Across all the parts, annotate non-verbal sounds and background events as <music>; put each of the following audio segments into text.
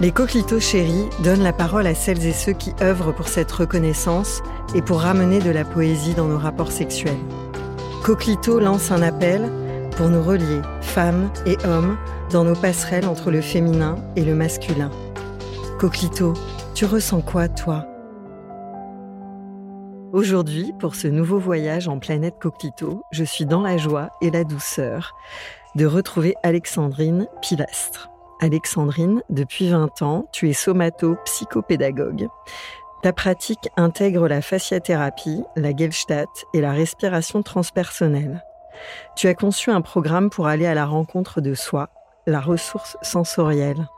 Les coquelitos chéris donnent la parole à celles et ceux qui œuvrent pour cette reconnaissance et pour ramener de la poésie dans nos rapports sexuels. Coquelito lance un appel pour nous relier, femmes et hommes, dans nos passerelles entre le féminin et le masculin. Coquelito, tu ressens quoi, toi? Aujourd'hui, pour ce nouveau voyage en planète Coquelito, je suis dans la joie et la douceur de retrouver Alexandrine Pilastre. Alexandrine, depuis 20 ans, tu es somato-psychopédagogue. Ta pratique intègre la fasciathérapie, la gestalt et la respiration transpersonnelle. Tu as conçu un programme pour aller à la rencontre de soi, la ressource sensorielle.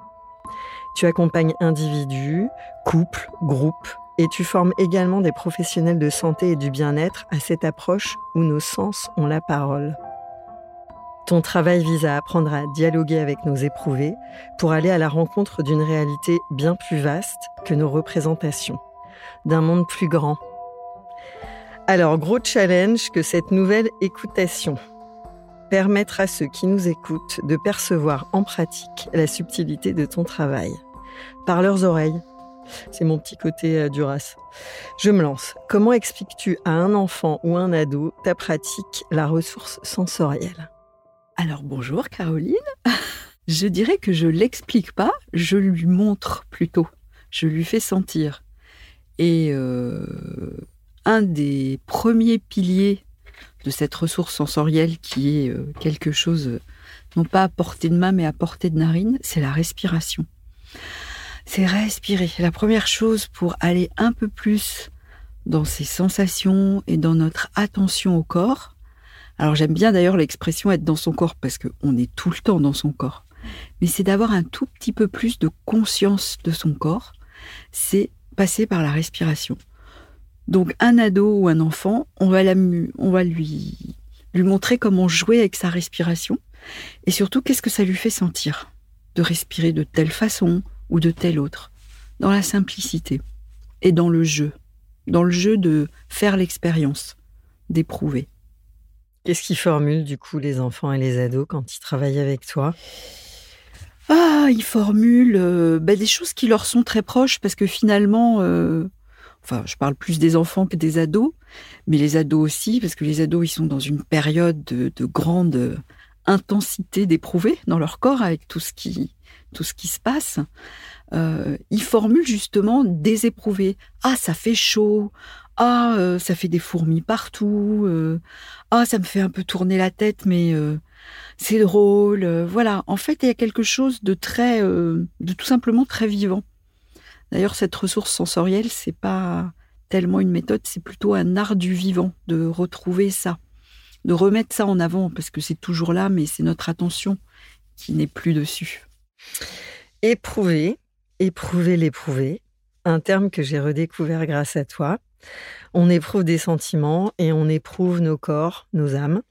Tu accompagnes individus, couples, groupes, et tu formes également des professionnels de santé et du bien-être à cette approche où nos sens ont la parole. Ton travail vise à apprendre à dialoguer avec nos éprouvés pour aller à la rencontre d'une réalité bien plus vaste que nos représentations, d'un monde plus grand. Alors, gros challenge que cette nouvelle écoutation permettre à ceux qui nous écoutent de percevoir en pratique la subtilité de ton travail par leurs oreilles, c'est mon petit côté euh, Duras. Je me lance. Comment expliques-tu à un enfant ou un ado ta pratique, la ressource sensorielle? Alors bonjour Caroline. <laughs> Je dirais que je l'explique pas, je lui montre plutôt. Je lui fais sentir. Et euh, un des premiers piliers de cette ressource sensorielle qui est euh, quelque chose non pas à portée de main mais à portée de narine, c'est la respiration c'est respirer. La première chose pour aller un peu plus dans ses sensations et dans notre attention au corps. Alors j'aime bien d'ailleurs l'expression être dans son corps parce qu'on est tout le temps dans son corps. Mais c'est d'avoir un tout petit peu plus de conscience de son corps. C'est passer par la respiration. Donc un ado ou un enfant, on va, on va lui, lui montrer comment jouer avec sa respiration et surtout qu'est-ce que ça lui fait sentir de respirer de telle façon, ou de tel autre, dans la simplicité et dans le jeu, dans le jeu de faire l'expérience, d'éprouver. Qu'est-ce qu'ils formulent du coup les enfants et les ados quand ils travaillent avec toi? Ah, ils formulent euh, bah, des choses qui leur sont très proches parce que finalement, euh, enfin, je parle plus des enfants que des ados, mais les ados aussi parce que les ados ils sont dans une période de, de grande intensité d'éprouver dans leur corps avec tout ce qui tout ce qui se passe, euh, ils formulent justement des éprouvés. Ah, ça fait chaud. Ah, euh, ça fait des fourmis partout. Euh, ah, ça me fait un peu tourner la tête, mais c'est drôle. voilà. En fait, il y a quelque chose de très, de tout simplement très vivant. D'ailleurs, cette ressource sensorielle, c'est pas tellement une méthode, c'est plutôt un art du vivant de retrouver ça, de remettre ça en avant parce que c'est toujours là, mais c'est notre attention qui n'est plus dessus. Éprouver, éprouver l'éprouver, un terme que j'ai redécouvert grâce à toi. On éprouve des sentiments et on éprouve nos corps, nos âmes.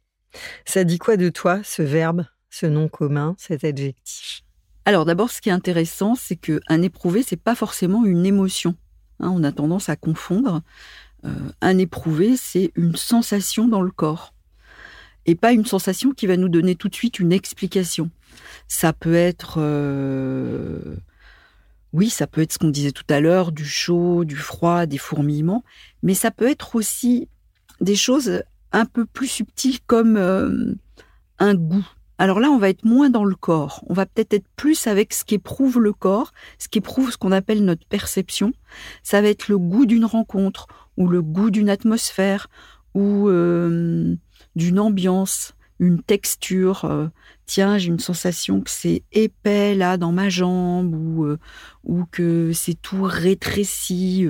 Ça dit quoi de toi, ce verbe, ce nom commun, cet adjectif? Alors d'abord, ce qui est intéressant, c'est qu'un éprouver, c'est pas forcément une émotion. Hein, on a tendance à confondre. Euh, un éprouvé, c'est une sensation dans le corps et pas une sensation qui va nous donner tout de suite une explication. Ça peut être, euh, oui, ça peut être ce qu'on disait tout à l'heure, du chaud, du froid, des fourmillements, mais ça peut être aussi des choses un peu plus subtiles comme euh, un goût. Alors là, on va être moins dans le corps. On va peut-être être plus avec ce qu'éprouve le corps, ce qu'éprouve ce qu'on appelle notre perception. Ça va être le goût d'une rencontre ou le goût d'une atmosphère ou euh, d'une ambiance, une texture. Euh, tiens, j'ai une sensation que c'est épais là dans ma jambe ou, euh, que c'est tout rétréci.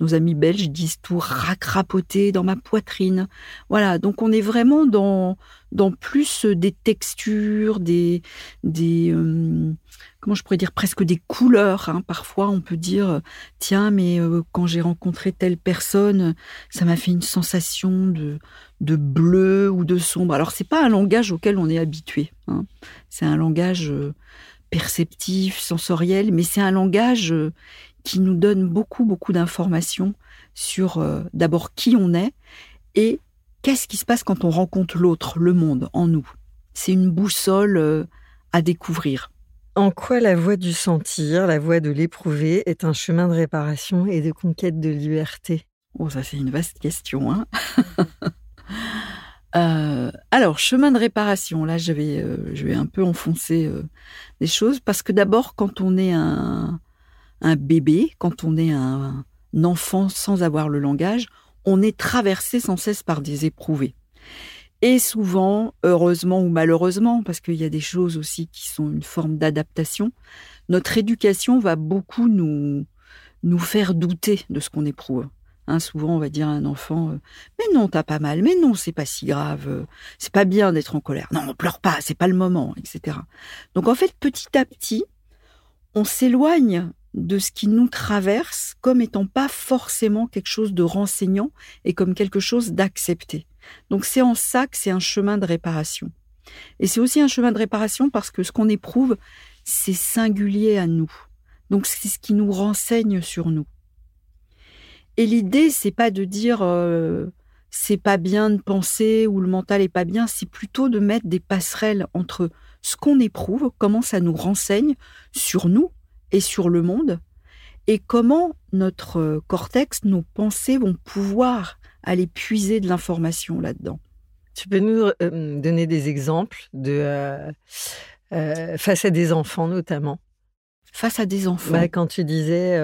nos amis belges disent tout racrapoté dans ma poitrine. Voilà, donc on est vraiment dans, dans plus des textures, des, des comment je pourrais dire, presque des couleurs. Hein. Parfois, on peut dire, tiens, mais euh, quand j'ai rencontré telle personne, ça m'a fait une sensation de, de bleu ou de sombre. Alors, c'est pas un langage auquel on est habitué. Hein. C'est un langage euh, perceptif, sensoriel, mais c'est un langage euh, qui nous donne beaucoup, beaucoup d'informations sur d'abord qui on est et qu'est-ce qui se passe quand on rencontre l'autre, le monde en nous. C'est une boussole à découvrir. En quoi la voie du sentir, la voie de l'éprouver, est un chemin de réparation et de conquête de liberté? Oh, ça c'est une vaste question. Hein <laughs> euh, alors, chemin de réparation, là je vais, euh, je vais un peu enfoncer euh, des choses, parce que d'abord, quand on est un, un, bébé, quand on est un enfant sans avoir le langage, on est traversé sans cesse par des éprouvés. Et souvent, heureusement ou malheureusement, parce qu'il y a des choses aussi qui sont une forme d'adaptation, notre éducation va beaucoup nous, nous faire douter de ce qu'on éprouve. Hein, souvent, on va dire à un enfant euh, Mais non, t'as pas mal, mais non, c'est pas si grave, euh, c'est pas bien d'être en colère. Non, on pleure pas, c'est pas le moment, etc. Donc, en fait, petit à petit, on s'éloigne de ce qui nous traverse comme étant pas forcément quelque chose de renseignant et comme quelque chose d'accepté. Donc c'est en ça que c'est un chemin de réparation. Et c'est aussi un chemin de réparation parce que ce qu'on éprouve, c'est singulier à nous. Donc c'est ce qui nous renseigne sur nous. Et l'idée, c'est pas de dire euh, c'est pas bien de penser ou le mental est pas bien, c'est plutôt de mettre des passerelles entre ce qu'on éprouve, comment ça nous renseigne sur nous et sur le monde, et comment notre cortex, nos pensées vont pouvoir aller puiser de l'information là-dedans. Tu peux nous euh, donner des exemples de euh, euh, face à des enfants notamment? Face à des enfants. Bah, quand tu disais,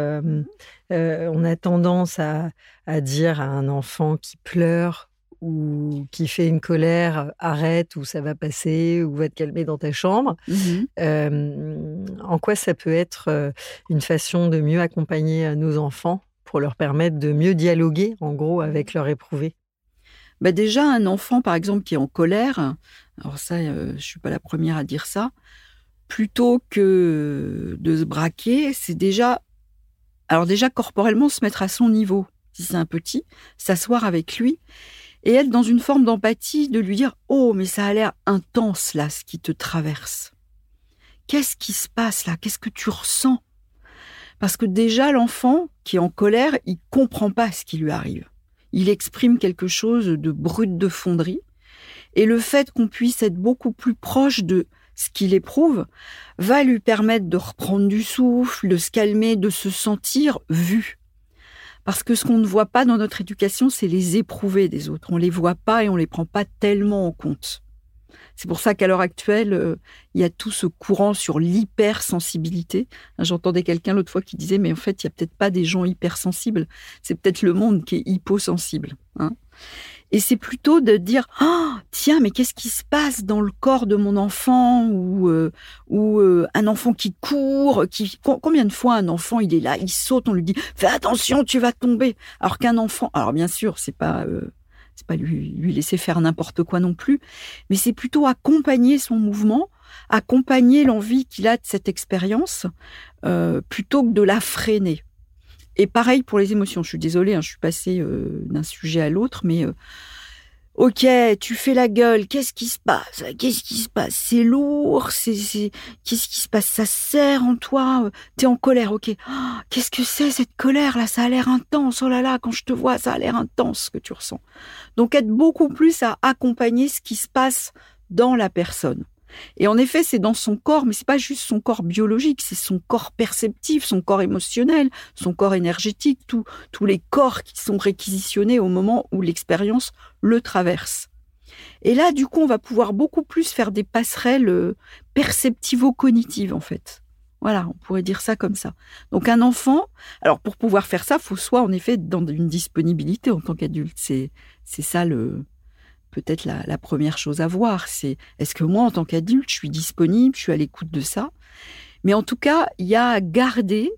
on a tendance à, à, dire à un enfant qui pleure ou qui fait une colère, arrête ou ça va passer ou va te calmer dans ta chambre. Mmh en quoi ça peut être une façon de mieux accompagner nos enfants? Pour leur permettre de mieux dialoguer, en gros, avec leur éprouvé. Bah Déjà, un enfant, par exemple, qui est en colère, alors ça, euh, je suis pas la première à dire ça, plutôt que de se braquer, c'est déjà, alors déjà corporellement se mettre à son niveau, si c'est un petit, s'asseoir avec lui et être dans une forme d'empathie, de lui dire Oh, mais ça a l'air intense là, ce qui te traverse. Qu'est-ce qui se passe là? Qu'est-ce que tu ressens? Parce que déjà, l'enfant qui est en colère, il comprend pas ce qui lui arrive. Il exprime quelque chose de brut de fonderie. Et le fait qu'on puisse être beaucoup plus proche de ce qu'il éprouve va lui permettre de reprendre du souffle, de se calmer, de se sentir vu. Parce que ce qu'on ne voit pas dans notre éducation, c'est les éprouver des autres. On les voit pas et on les prend pas tellement en compte. C'est pour ça qu'à l'heure actuelle, euh, il y a tout ce courant sur l'hypersensibilité. J'entendais quelqu'un l'autre fois qui disait, mais en fait, il n'y a peut-être pas des gens hypersensibles, c'est peut-être le monde qui est hyposensible. Hein. Et c'est plutôt de dire, oh, tiens, mais qu'est-ce qui se passe dans le corps de mon enfant ou, euh, ou euh, un enfant qui court, qui combien de fois un enfant il est là, il saute, on lui dit, fais attention, tu vas tomber. Alors qu'un enfant, alors bien sûr, c'est pas c'est pas lui, laisser faire n'importe quoi non plus, mais c'est plutôt accompagner son mouvement, accompagner l'envie qu'il a de cette expérience, euh, plutôt que de la freiner. Et pareil pour les émotions. Je suis désolée, hein, je suis passée euh, d'un sujet à l'autre, mais euh, Ok, tu fais la gueule. Qu'est-ce qui se passe? Qu'est-ce qui se passe? C'est lourd. C'est. Qu'est-ce qui se passe? Ça serre en toi? T'es en colère. Ok. Oh, qu'est-ce que c'est cette colère là? Ça a l'air intense. Oh là là, quand je te vois, ça a l'air intense ce que tu ressens. Donc être beaucoup plus à accompagner ce qui se passe dans la personne. Et en effet, c'est dans son corps, mais c'est pas juste son corps biologique, c'est son corps perceptif, son corps émotionnel, son corps énergétique, tous les corps qui sont réquisitionnés au moment où l'expérience le traverse. Et là, du coup, on va pouvoir beaucoup plus faire des passerelles euh, perceptivo-cognitives, en fait. Voilà, on pourrait dire ça comme ça. Donc un enfant, alors pour pouvoir faire ça, faut soit en effet dans une disponibilité en tant qu'adulte. C'est ça le peut-être la, première chose à voir, c'est est-ce que moi, en tant qu'adulte, je suis disponible, je suis à l'écoute de ça? Mais en tout cas, il y a à garder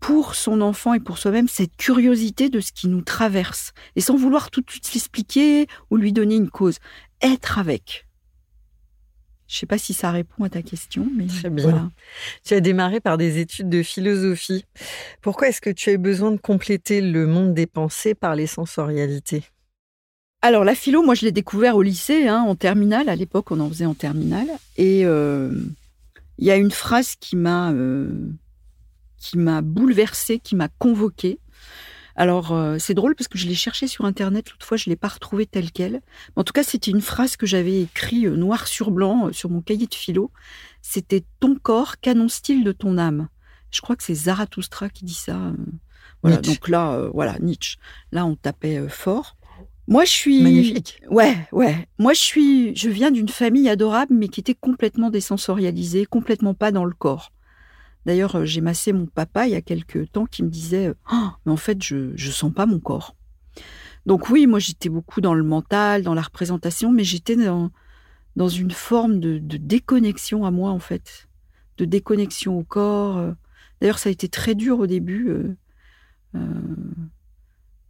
pour son enfant et pour soi-même cette curiosité de ce qui nous traverse. Et sans vouloir tout de suite l'expliquer ou lui donner une cause. Être avec. Je ne sais pas si ça répond à ta question, mais très bien. Tu as démarré par des études de philosophie. Pourquoi est-ce que tu as eu besoin de compléter le monde des pensées par les sensorialités? Alors la philo, moi je l'ai découvert au lycée, hein, en terminale. À l'époque, on en faisait en terminale. Et euh, il y a une phrase qui m'a euh, qui m'a bouleversée, qui m'a convoquée. Alors euh, c'est drôle parce que je l'ai cherché sur internet l'autre fois, je l'ai pas retrouvée telle quelle. En tout cas, c'était une phrase que j'avais écrite noir sur blanc sur mon cahier de philo. C'était ton corps, qu'annonce-t-il de ton âme? Je crois que c'est Zarathustra qui dit ça. Voilà, donc là, voilà, Nietzsche. Là, on tapait fort. Moi, je suis magnifique. Ouais, ouais. Moi, je suis. Je viens d'une famille adorable, mais qui était complètement désensorialisée, complètement pas dans le corps. D'ailleurs, euh, j'ai massé mon papa il y a quelques temps qui me disait oh, mais en fait, je je sens pas mon corps. Donc oui, moi, j'étais beaucoup dans le mental, dans la représentation, mais j'étais dans dans une forme de, de, déconnexion à moi, en fait, de déconnexion au corps. Euh. D'ailleurs, ça a été très dur au début. Euh, euh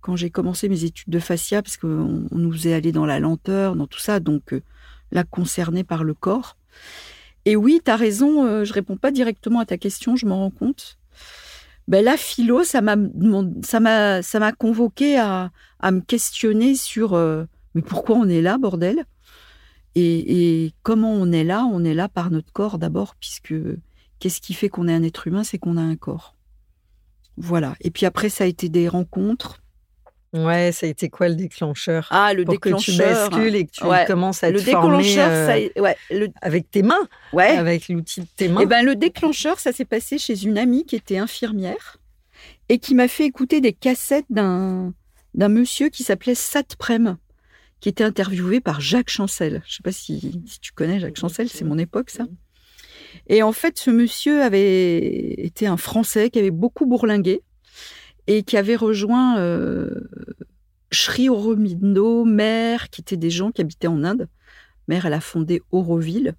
quand j'ai commencé mes études de fascia, parce qu'on nous faisait aller dans la lenteur, dans tout ça, donc euh, concerné par le corps. Et oui, tu as raison, euh, je réponds pas directement à ta question, je m'en rends compte. Ben, la philo, ça m'a, ça m'a, ça m'a convoqué à, à, me questionner sur euh, mais pourquoi on est là, bordel? Et, et, comment on est là? On est là par notre corps d'abord, puisque qu'est-ce qui fait qu'on est un être humain C'est qu'on a un corps. Voilà. Et puis après, ça a été des rencontres, Ouais, ça a été quoi le déclencheur Ah, le pour déclencheur. que tu bascules et que tu commences à le te former euh, ouais, avec tes mains, ouais. avec l'outil de tes mains? Eh ben, le déclencheur, ça s'est passé chez une amie qui était infirmière et qui m'a fait écouter des cassettes d'un d'un monsieur qui s'appelait Satprem, qui était interviewé par Jacques Chancel. Je sais pas si, si tu connais Jacques Chancel, c'est mon époque ça. Et en fait, ce monsieur avait été un Français qui avait beaucoup bourlingué et qui avait rejoint euh, Sri mère, qui étaient des gens qui habitaient en Inde. Mère, elle a fondé Auroville.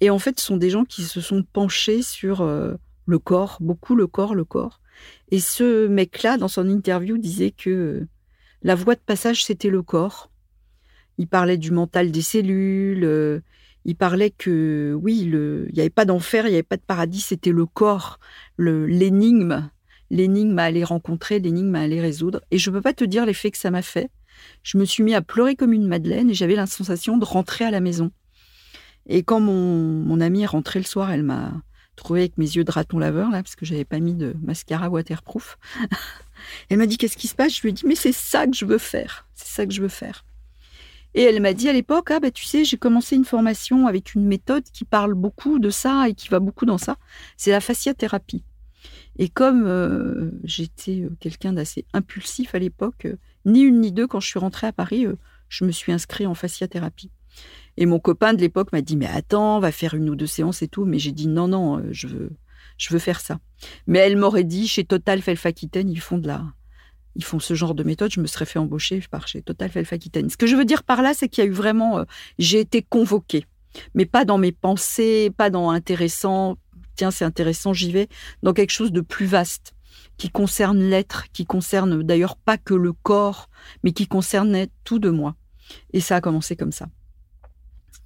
Et en fait, ce sont des gens qui se sont penchés sur euh, le corps, beaucoup le corps, le corps. Et ce mec-là, dans son interview, disait que euh, la voie de passage, c'était le corps. Il parlait du mental des cellules. Euh, il parlait que, oui, il n'y avait pas d'enfer, il n'y avait pas de paradis, c'était le corps, l'énigme l'énigme à aller rencontrer, l'énigme à aller résoudre. Et je ne peux pas te dire l'effet que ça m'a fait. Je me suis mis à pleurer comme une madeleine et j'avais la sensation de rentrer à la maison. Et quand mon, mon amie est rentrée le soir, elle m'a trouvé avec mes yeux de raton laveur, là, parce que j'avais pas mis de mascara waterproof. <laughs> elle m'a dit Qu'est-ce qui se passe? Je lui ai dit Mais c'est ça que je veux faire. C'est ça que je veux faire. Et elle m'a dit à l'époque, ah ben tu sais, j'ai commencé une formation avec une méthode qui parle beaucoup de ça et qui va beaucoup dans ça. C'est la fasciathérapie. Et comme euh, j'étais euh, quelqu'un d'assez impulsif à l'époque, euh, ni une ni deux, quand je suis rentrée à Paris, je me suis inscrite en fasciathérapie. Et mon copain de l'époque m'a dit, mais attends, va faire une ou deux séances et tout. Mais j'ai dit, non, non, je veux, je veux faire ça. Mais elle m'aurait dit, chez Total Felfaquitaine, ils font de la, ils font ce genre de méthode, je me serais fait embaucher par chez Total Felfaquitaine. Ce que je veux dire par là, c'est qu'il y a eu vraiment, j'ai été convoquée, mais pas dans mes pensées, pas dans intéressant, tiens, c'est intéressant, j'y vais, dans quelque chose de plus vaste, qui concerne l'être, qui concerne d'ailleurs pas que le corps, mais qui concernait tout de moi. Et ça a commencé comme ça.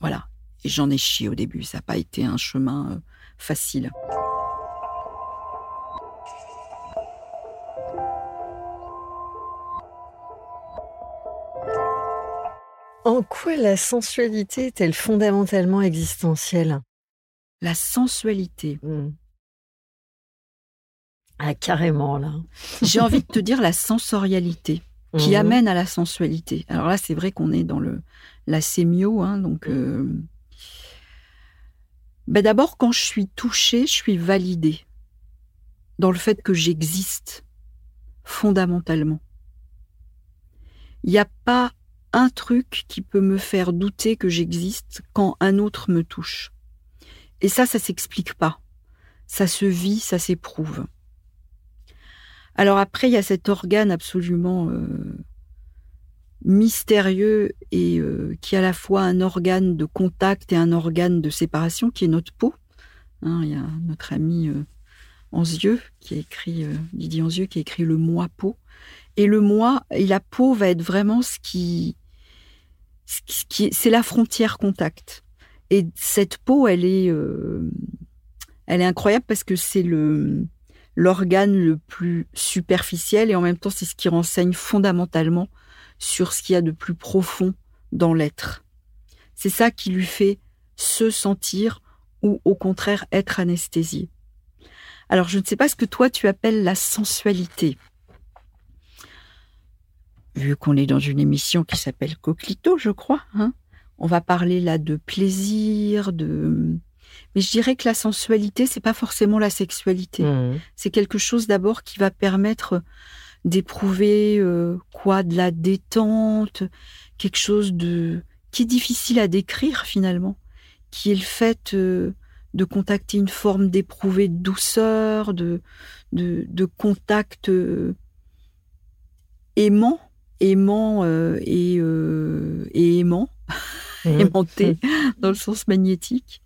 Voilà. Et j'en ai chié au début, ça n'a pas été un chemin euh, facile. En quoi la sensualité est-elle fondamentalement existentielle? La sensualité. Hmm. Ah, carrément, là. J'ai envie de te dire la sensorialité qui Mhm. amène à la sensualité. Alors là, c'est vrai qu'on est dans le la sémio, hein, donc. euh, ben d'abord, quand je suis touchée, je suis validée dans le fait que j'existe fondamentalement. Il n'y a pas un truc qui peut me faire douter que j'existe quand un autre me touche. Et ça, ça s'explique pas. Ça se vit, ça s'éprouve. Alors après, il y a cet organe absolument euh, mystérieux et euh, qui est à la fois un organe de contact et un organe de séparation, qui est notre peau. Hein, il y a notre ami euh, Anzieux qui a écrit, euh, Didier Anzieux, qui a écrit le moi peau. Et le moi et la peau va être vraiment ce qui, ce qui, ce qui est- c'est la frontière contact. Et cette peau, elle est, euh, elle est incroyable parce que c'est l'organe le plus superficiel et en même temps c'est ce qui renseigne fondamentalement sur ce qu'il y a de plus profond dans l'être. C'est ça qui lui fait se sentir ou au contraire être anesthésié. Alors je ne sais pas ce que toi tu appelles la sensualité. Vu qu'on est dans une émission qui s'appelle Coquelito, je crois, hein, on va parler là de plaisir, de mais je dirais que la sensualité, c'est pas forcément la sexualité. Mhm. C'est quelque chose d'abord qui va permettre d'éprouver euh, quoi? De la détente, quelque chose de qui est difficile à décrire finalement, qui est le fait euh, de contacter une forme d'éprouver de douceur, de de, de contact euh, aimant, aimant euh, et, euh, et aimant. <laughs> aimanté <laughs> dans le sens magnétique.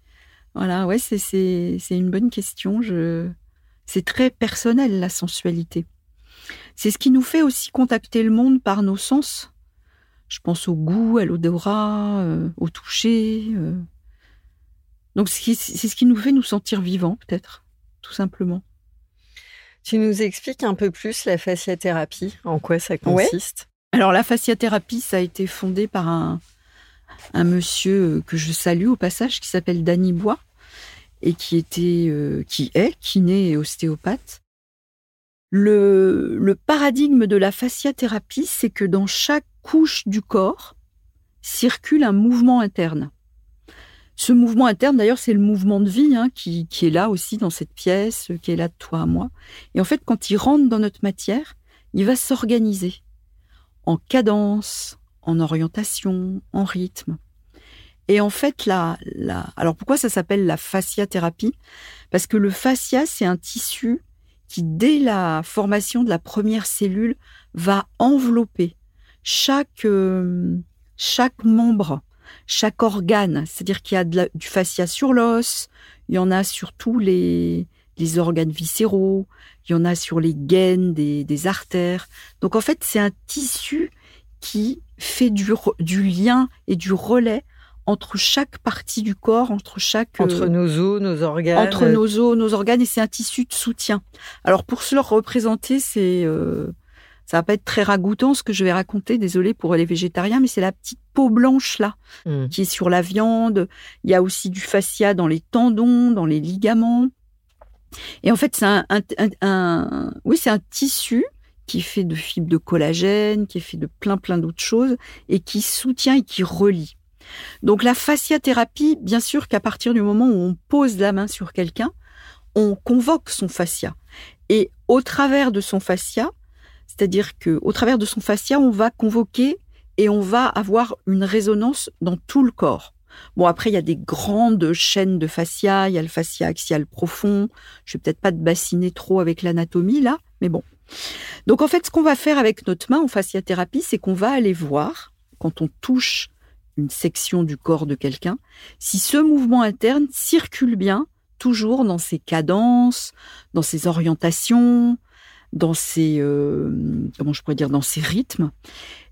Voilà, ouais, c'est c'est c'est une bonne question. Je c'est très personnel la sensualité. C'est ce qui nous fait aussi contacter le monde par nos sens. Je pense au goût, à l'odorat, euh, au toucher. euh. Donc c'est ce qui- c'est ce qui nous fait nous sentir vivants, peut-être, tout simplement. Tu nous expliques un peu plus la fasciathérapie, en quoi ça Ouais. consiste? Alors la fasciathérapie, ça a été fondé par un, un monsieur euh, que je salue au passage, qui s'appelle Danny Bois, et qui était, euh, qui est kiné et ostéopathe. Le, le paradigme de la fasciathérapie, c'est que dans chaque couche du corps circule un mouvement interne. Ce mouvement interne, d'ailleurs, c'est le mouvement de vie hein, qui, qui est là aussi dans cette pièce, qui est là de toi à moi. Et en fait, quand il rentre dans notre matière, il va s'organiser en cadence, en orientation, en rythme. Et en fait, la, la... alors pourquoi ça s'appelle la fasciathérapie? Parce que le fascia, c'est un tissu qui, dès la formation de la première cellule, va envelopper chaque, euh, chaque membre, chaque organe. C'est-à-dire qu'il y a du fascia sur l'os, il y en a sur tous les, les organes viscéraux, il y en a sur les gaines des artères. Donc en fait, c'est un tissu qui fait du, du lien et du relais entre chaque partie du corps, entre chaque Entre euh, nos os, nos organes. entre nos os, nos organes, et c'est un tissu de soutien. Alors pour se le représenter, c'est euh, ça va pas être très ragoûtant ce que je vais raconter. Désolé pour les végétariens, mais c'est la petite peau blanche là Mhm. qui est sur la viande. Il y a aussi du fascia dans les tendons, dans les ligaments. Et en fait, c'est un, un- un- un- oui, c'est un tissu qui est fait de fibres de collagène, qui est fait de plein plein d'autres choses et qui soutient et qui relie. Donc la fasciathérapie, bien sûr qu'à partir du moment où on pose la main sur quelqu'un, on convoque son fascia. Et au travers de son fascia, c'est-à-dire que au travers de son fascia, on va convoquer et on va avoir une résonance dans tout le corps. Bon, après, il y a des grandes chaînes de fascia, il y a le fascia axial profond. Je vais peut-être pas te bassiner trop avec l'anatomie là, mais bon. Donc en fait, ce qu'on va faire avec notre main en fasciathérapie, c'est qu'on va aller voir, quand on touche une section du corps de quelqu'un, si ce mouvement interne circule bien, toujours dans ses cadences, dans ses orientations, dans ses, euh, je pourrais dire, dans ses rythmes.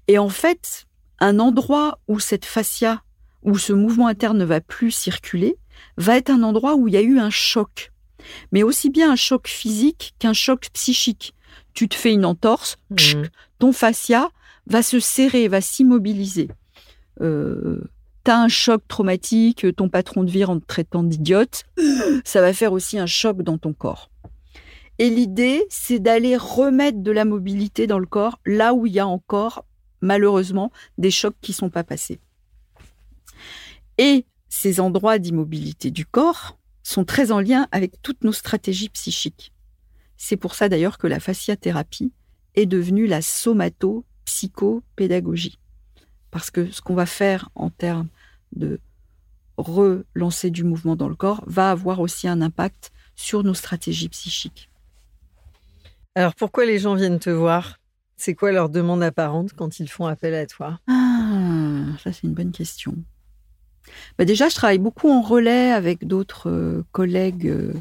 Et en fait, un endroit où cette fascia, où ce mouvement interne ne va plus circuler, va être un endroit où il y a eu un choc. Mais aussi bien un choc physique qu'un choc psychique. Tu te fais une entorse, Mhm. ton fascia va se serrer, va s'immobiliser. euh, t'as un choc traumatique, ton patron de vire en te traitant d'idiote, ça va faire aussi un choc dans ton corps. Et l'idée, c'est d'aller remettre de la mobilité dans le corps là où il y a encore, malheureusement, des chocs qui sont pas passés. Et ces endroits d'immobilité du corps sont très en lien avec toutes nos stratégies psychiques. C'est pour ça d'ailleurs que la fasciathérapie est devenue la somato-psychopédagogie. Parce que ce qu'on va faire en termes de relancer du mouvement dans le corps va avoir aussi un impact sur nos stratégies psychiques. Alors pourquoi les gens viennent te voir? C'est quoi leur demande apparente quand ils font appel à toi? Ah, ça c'est une bonne question. Bah déjà, je travaille beaucoup en relais avec d'autres euh, collègues euh,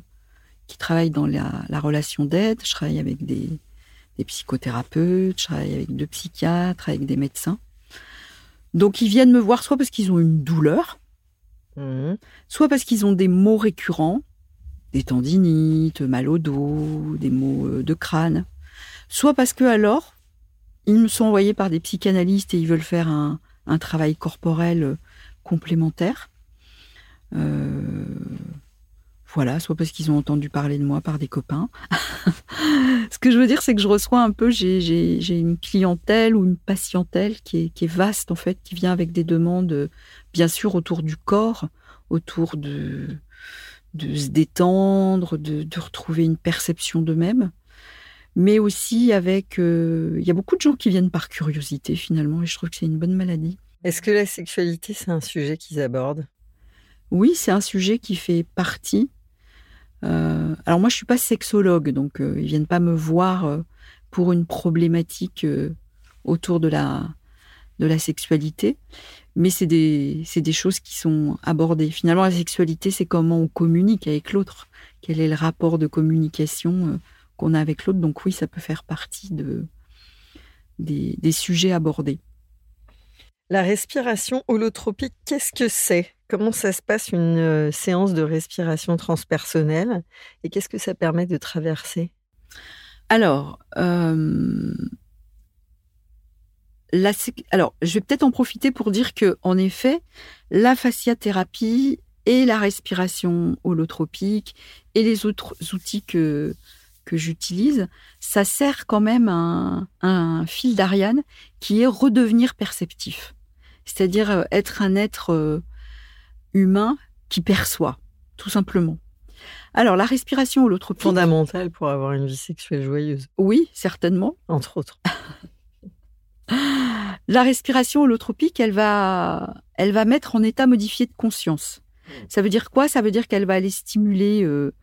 qui travaillent dans la, relation d'aide. Je travaille avec des, psychothérapeutes, je travaille avec deux psychiatres, avec des médecins. Donc ils viennent me voir soit parce qu'ils ont une douleur, mmh. soit parce qu'ils ont des maux récurrents, des tendinites, mal au dos, des maux euh, de crâne, soit parce que alors, ils me sont envoyés par des psychanalystes et ils veulent faire un, travail corporel euh, complémentaire. Euh, voilà, soit parce qu'ils ont entendu parler de moi par des copains. <laughs> Ce que je veux dire, c'est que je reçois un peu, j'ai une clientèle ou une patientèle qui est, qui est, vaste en fait, qui vient avec des demandes, bien sûr, autour du corps, autour de, de se détendre, de, retrouver une perception d'eux-mêmes, mais aussi avec... Euh, il y a beaucoup de gens qui viennent par curiosité finalement, et je trouve que c'est une bonne maladie. Est-ce que la sexualité, c'est un sujet qu'ils abordent? Oui, c'est un sujet qui fait partie. Euh, alors moi, je suis pas sexologue, donc euh, ils viennent pas me voir pour une problématique autour de la, de la sexualité mais c'est des, des choses qui sont abordées. Finalement, la sexualité, c'est comment on communique avec l'autre. Quel est le rapport de communication euh, qu'on a avec l'autre. Donc oui, ça peut faire partie de, des, des sujets abordés. La respiration holotropique, qu'est-ce que c'est? Comment ça se passe une séance de respiration transpersonnelle et qu'est-ce que ça permet de traverser? Alors, alors, je vais peut-être en profiter pour dire que, en effet, la fasciathérapie et la respiration holotropique et les autres outils que, que j'utilise, ça sert quand même un, un fil d'Ariane qui est redevenir perceptif. C'est-à-dire être un être humain qui perçoit, tout simplement. Alors, la respiration holotropique. Fondamentale pour avoir une vie sexuelle joyeuse. Oui, certainement. Entre autres. <laughs> La respiration holotropique, elle va, elle va mettre en état modifié de conscience. Ça veut dire quoi? Ça veut dire qu'elle va aller stimuler euh,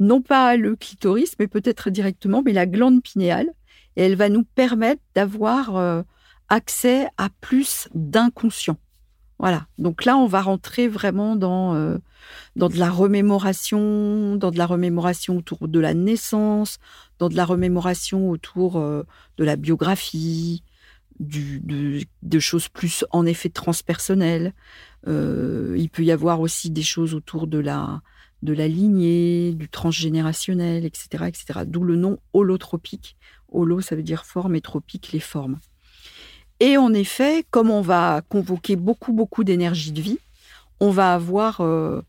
non pas le clitoris, mais peut-être directement, mais la glande pinéale, et elle va nous permettre d'avoir euh, accès à plus d'inconscient. Voilà. Donc là, on va rentrer vraiment dans euh, dans de la remémoration, dans de la remémoration autour de la naissance, dans de la remémoration autour de la biographie, de, choses plus en effet transpersonnelles. Euh, il peut y avoir aussi des choses autour de la, de la lignée, du transgénérationnel, etc. etc. D'où le nom holotropique. Holo, ça veut dire forme et tropique, les formes. Et en effet, comme on va convoquer beaucoup, beaucoup d'énergie de vie, on va avoir euh,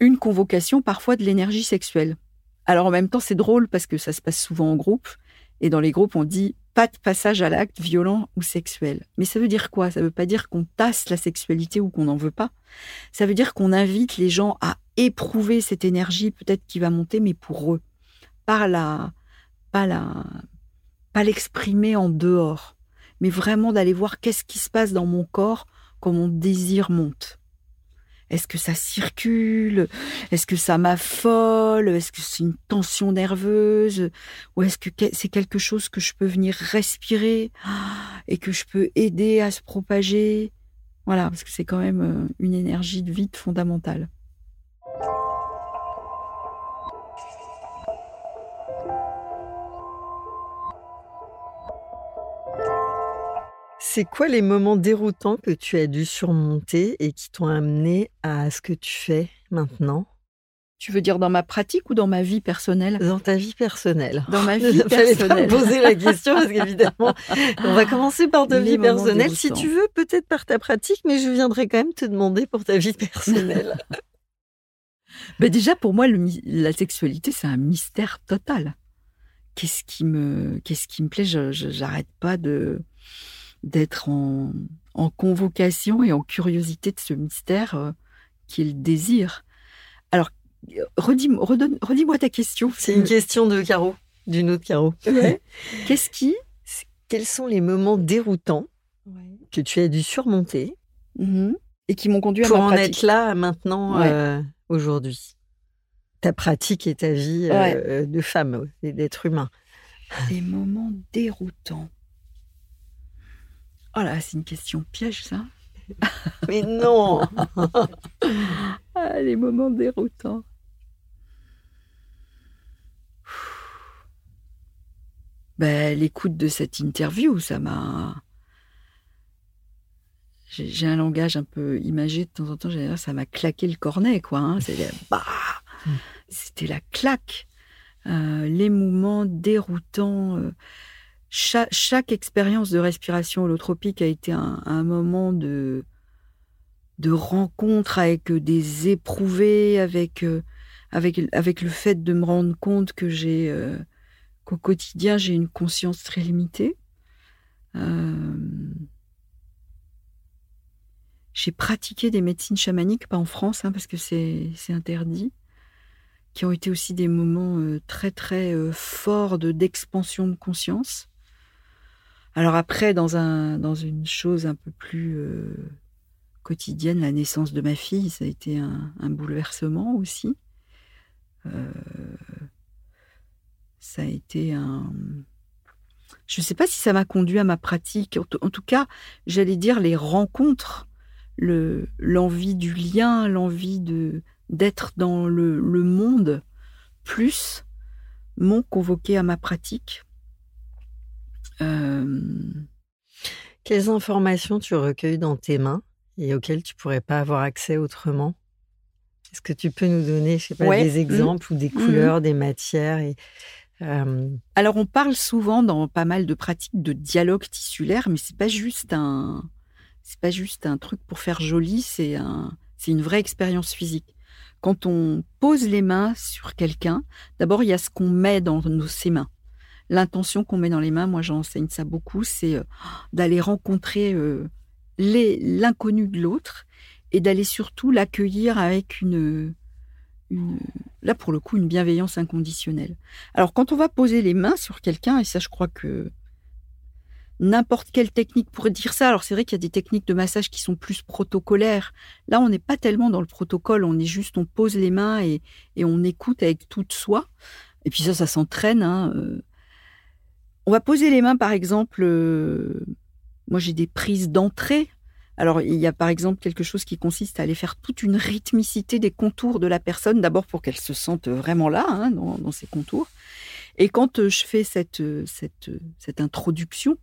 une convocation parfois de l'énergie sexuelle. Alors en même temps, c'est drôle parce que ça se passe souvent en groupe. Et dans les groupes, on dit pas de passage à l'acte violent ou sexuel. Mais ça veut dire quoi? Ça veut pas dire qu'on tasse la sexualité ou qu'on n'en veut pas. Ça veut dire qu'on invite les gens à éprouver cette énergie peut-être qui va monter, mais pour eux. Pas la, pas la, pas l'exprimer en dehors, mais vraiment d'aller voir qu'est-ce qui se passe dans mon corps quand mon désir monte. Est-ce que ça circule? Est-ce que ça m'affole? Est-ce que c'est une tension nerveuse? Ou est-ce que c'est quelque chose que je peux venir respirer et que je peux aider à se propager? Voilà, parce que c'est quand même euh, une énergie de vie fondamentale. C'est quoi les moments déroutants que tu as dû surmonter et qui t'ont amené à ce que tu fais maintenant? Tu veux dire dans ma pratique ou dans ma vie personnelle? Dans ta vie personnelle. Dans ma <laughs> vie pas personnelle. me poser la question parce qu'évidemment, <laughs> on va commencer par ta Les vie personnelle. Si tu veux, peut-être par ta pratique, mais je viendrai quand même te demander pour ta vie personnelle. <laughs> Ben déjà, pour moi, le la sexualité, c'est un mystère total. Qu'est-ce qui me, qu'est-ce qui me plaît? Je- J'arrête pas de d'être en, en convocation et en curiosité de ce mystère euh, qui est le désir. Alors, redis, redis-moi ta question. C'est une question de Caro, d'une autre Caro. Ouais. <laughs> Qu'est-ce qui Quels sont les moments déroutants que tu as dû surmonter Mhm. et qui m'ont conduit à pour ma en pratique être là maintenant Ouais. euh, aujourd'hui? Ta pratique et ta vie euh, de femme et d'être humain. Des moments déroutants. Oh là, c'est une question piège, ça. <laughs> Mais non <laughs> Ah, les moments déroutants. Ben, l'écoute de cette interview, ça m'a. J'ai un langage un peu imagé de temps en temps. Ça m'a claqué le cornet, quoi. hein. C'était bah, Mm. c'était la claque. Euh, les moments déroutants. euh, chaque, expérience de respiration holotropique a été un, moment de, rencontre avec euh, des éprouvés, avec, euh, avec, avec le fait de me rendre compte que j'ai euh, qu'au quotidien j'ai une conscience très limitée. J'ai pratiqué des médecines chamaniques, pas en France, hein, parce que c'est interdit, qui ont été aussi des moments très très forts de d'expansion de conscience. Alors après, dans un dans une chose un peu plus euh, quotidienne, la naissance de ma fille, ça a été un, bouleversement aussi. Euh, ça a été un. Je ne sais pas si ça m'a conduit à ma pratique. En tout, cas, j'allais dire les rencontres, le l'envie du lien, l'envie d'être dans le, le monde plus m'ont convoqué à ma pratique. Euh, Quelles informations tu recueilles dans tes mains et auxquelles tu pourrais pas avoir accès autrement? Est-ce que tu peux nous donner, je sais pas, Ouais. des exemples ou des couleurs, des matières et, euh, Alors, on parle souvent dans pas mal de pratiques de dialogue tissulaire, mais c'est pas juste un, c'est pas juste un truc pour faire joli, c'est un, c'est une vraie expérience physique. Quand on pose les mains sur quelqu'un, d'abord il y a ce qu'on met dans nos, ses mains. L'intention qu'on met dans les mains, moi j'enseigne ça beaucoup, c'est euh, d'aller rencontrer euh, l'inconnu de l'autre et d'aller surtout l'accueillir avec une, une, là pour le coup, une bienveillance inconditionnelle. Alors, quand on va poser les mains sur quelqu'un, et ça, je crois que n'importe quelle technique pourrait dire ça. Alors, c'est vrai qu'il y a des techniques de massage qui sont plus protocolaires. Là, on n'est pas tellement dans le protocole. On est juste, on pose les mains et, et on écoute avec toute soi. Et puis ça, ça s'entraîne. hein, euh. On va poser les mains, par exemple. euh, moi, j'ai des prises d'entrée. Alors, il y a par exemple quelque chose qui consiste à aller faire toute une rythmicité des contours de la personne, d'abord pour qu'elle se sente vraiment là, hein, dans, ses contours. Et quand euh, je fais cette, euh, cette, cette introduction,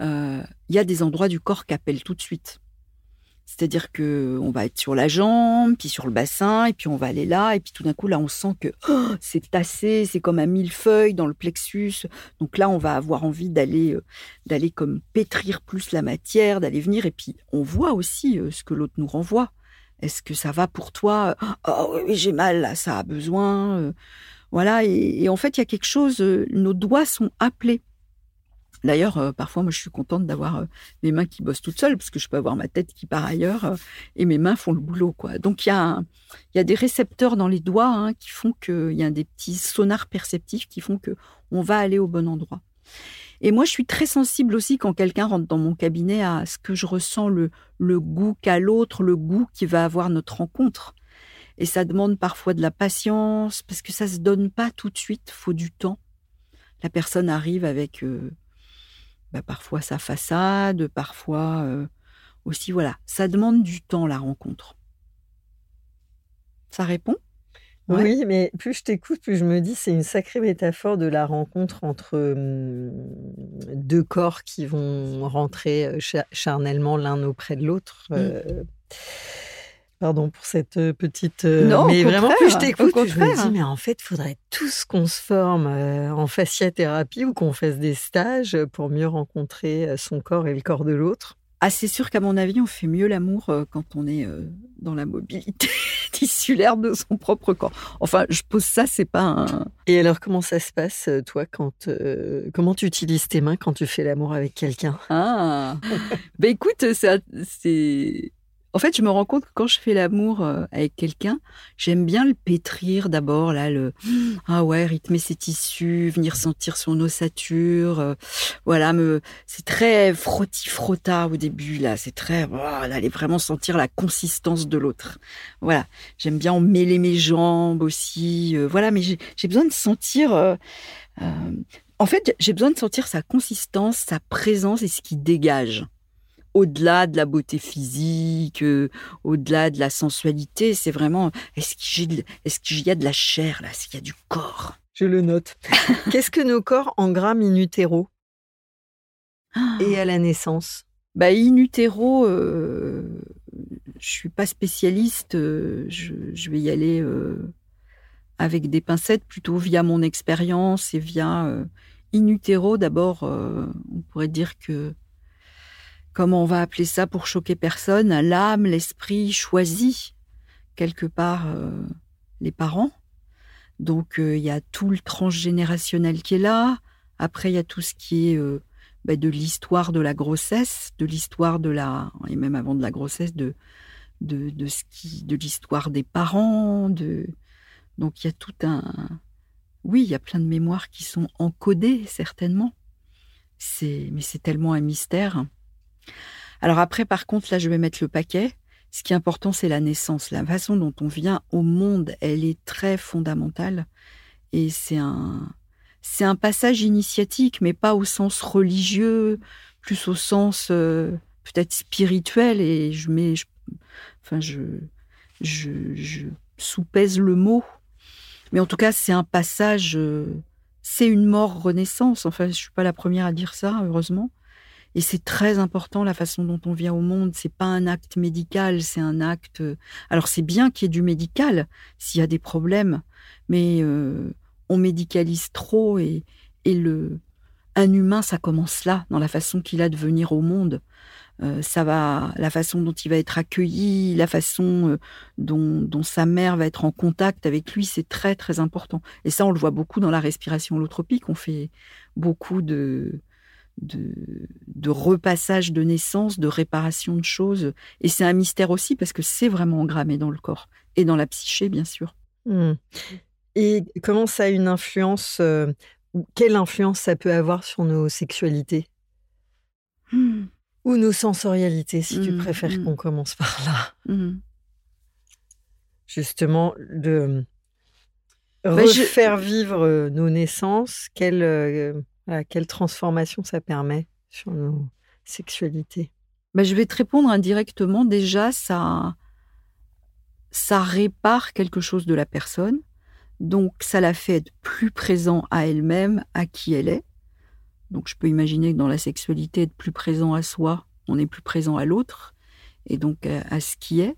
il y a des endroits du corps qui appellent tout de suite. C'est-à-dire que on va être sur la jambe, puis sur le bassin, et puis on va aller là, et puis tout d'un coup là on sent que oh, c'est tassé, c'est comme un millefeuille dans le plexus. Donc là on va avoir envie d'aller euh, d'aller comme pétrir plus la matière, d'aller venir, et puis on voit aussi euh, ce que l'autre nous renvoie. Est-ce que ça va pour toi? Oh oui, oui, j'ai mal là, ça a besoin. euh, voilà, et, en fait il y a quelque chose. nos doigts sont appelés. D'ailleurs, euh, parfois, moi, je suis contente d'avoir euh, mes mains qui bossent toutes seules, parce que je peux avoir ma tête qui part ailleurs, euh, et mes mains font le boulot, quoi. Donc, il y a, y a des récepteurs dans les doigts hein, qui font que, il y a des petits sonars perceptifs qui font que on va aller au bon endroit. Et moi, je suis très sensible aussi quand quelqu'un rentre dans mon cabinet à ce que je ressens le, le goût qu'a l'autre, le goût qui va avoir notre rencontre. Et ça demande parfois de la patience, parce que ça se donne pas tout de suite, faut du temps. La personne arrive avec bah, parfois sa façade, parfois euh, aussi, voilà, ça demande du temps la rencontre. Ça répond? Ouais. Oui, mais plus je t'écoute, plus je me dis c'est une sacrée métaphore de la rencontre entre hum, deux corps qui vont rentrer euh, cha- charnellement l'un auprès de l'autre. Mm. Euh, Pardon pour cette euh, petite. Euh, non, mais vraiment, plus je t'écoute, je me dis, mais en fait, il faudrait tous qu'on se forme euh, en fasciathérapie ou qu'on fasse des stages pour mieux rencontrer son corps et le corps de l'autre. Ah, c'est sûr qu'à mon avis, on fait mieux l'amour quand on est dans la mobilité <laughs> tissulaire de son propre corps. Enfin, je pose ça, c'est pas un. Et alors, comment ça se passe, toi, quand. comment tu utilises tes mains quand tu fais l'amour avec quelqu'un? Ah Ben écoute, c'est en fait, je me rends compte que quand je fais l'amour euh, avec quelqu'un, j'aime bien le pétrir d'abord, là, le ah ouais, rythmer ses tissus, venir sentir son ossature, euh, voilà, me, c'est très frotti frotta au début là, c'est très, oh, aller vraiment sentir la consistance de l'autre. Voilà, j'aime bien mêler mes jambes aussi, euh, voilà, mais j'ai besoin de sentir. en fait, j'ai besoin de sentir sa consistance, sa présence et ce qui dégage au-delà de la beauté physique, euh, au-delà de la sensualité, c'est vraiment est-ce qu'il y a de la chair là, est-ce qu'il y a du corps? Je le note. <laughs> Qu'est-ce que nos corps engramment in utero? Et à la naissance? Bah, in utero, euh, je suis pas spécialiste, euh, je, vais y aller avec des pincettes, plutôt via mon expérience et via in utero. D'abord, on pourrait dire que comment on va appeler ça pour choquer personne, l'âme, l'esprit choisit quelque part euh, les parents. Donc euh, il y a tout le transgénérationnel qui est là. Après il y a tout ce qui est euh, bah, de l'histoire de la grossesse, de l'histoire de la et même avant de la grossesse de de, de ce qui de l'histoire des parents. De donc il y a tout un oui il y a plein de mémoires qui sont encodées certainement. C'est mais c'est tellement un mystère. Alors après, par contre, là, je vais mettre le paquet. Ce qui est important, c'est la naissance. La façon dont on vient au monde, elle est très fondamentale. Et c'est un, c'est un passage initiatique, mais pas au sens religieux, plus au sens euh, peut-être spirituel. Et je mets, enfin, je, je, je sous-pèse le mot. Mais en tout cas, c'est un passage, euh, c'est une mort-renaissance. Enfin, je suis pas la première à dire ça, heureusement. Et c'est très important la façon dont on vient au monde. C'est pas un acte médical, c'est un acte. Alors c'est bien qu'il y ait du médical s'il y a des problèmes, mais euh, on médicalise trop et, le un humain, ça commence là, dans la façon qu'il a de venir au monde. Euh, ça va, la façon dont il va être accueilli, la façon euh, dont, dont, sa mère va être en contact avec lui, c'est très très important. Et ça, on le voit beaucoup dans la respiration holotropique. On fait beaucoup de de, repassage de naissance, de réparation de choses. Et c'est un mystère aussi parce que c'est vraiment engrammé dans le corps et dans la psyché, bien sûr. Hmm. Et comment ça a une influence, euh, quelle influence ça peut avoir sur nos sexualités? Hmm. Ou nos sensorialités, si tu hmm, préfères qu'on commence <laughs> par là. Justement, de bah, refaire vivre euh, nos naissances, quelle euh, quelle transformation ça permet sur nos sexualités bah, Je vais te répondre indirectement. Déjà, ça, ça répare quelque chose de la personne. Donc, ça la fait être plus présent à elle-même, à qui elle est. Donc, je peux imaginer que dans la sexualité, être plus présent à soi, on est plus présent à l'autre, et donc à ce qui est.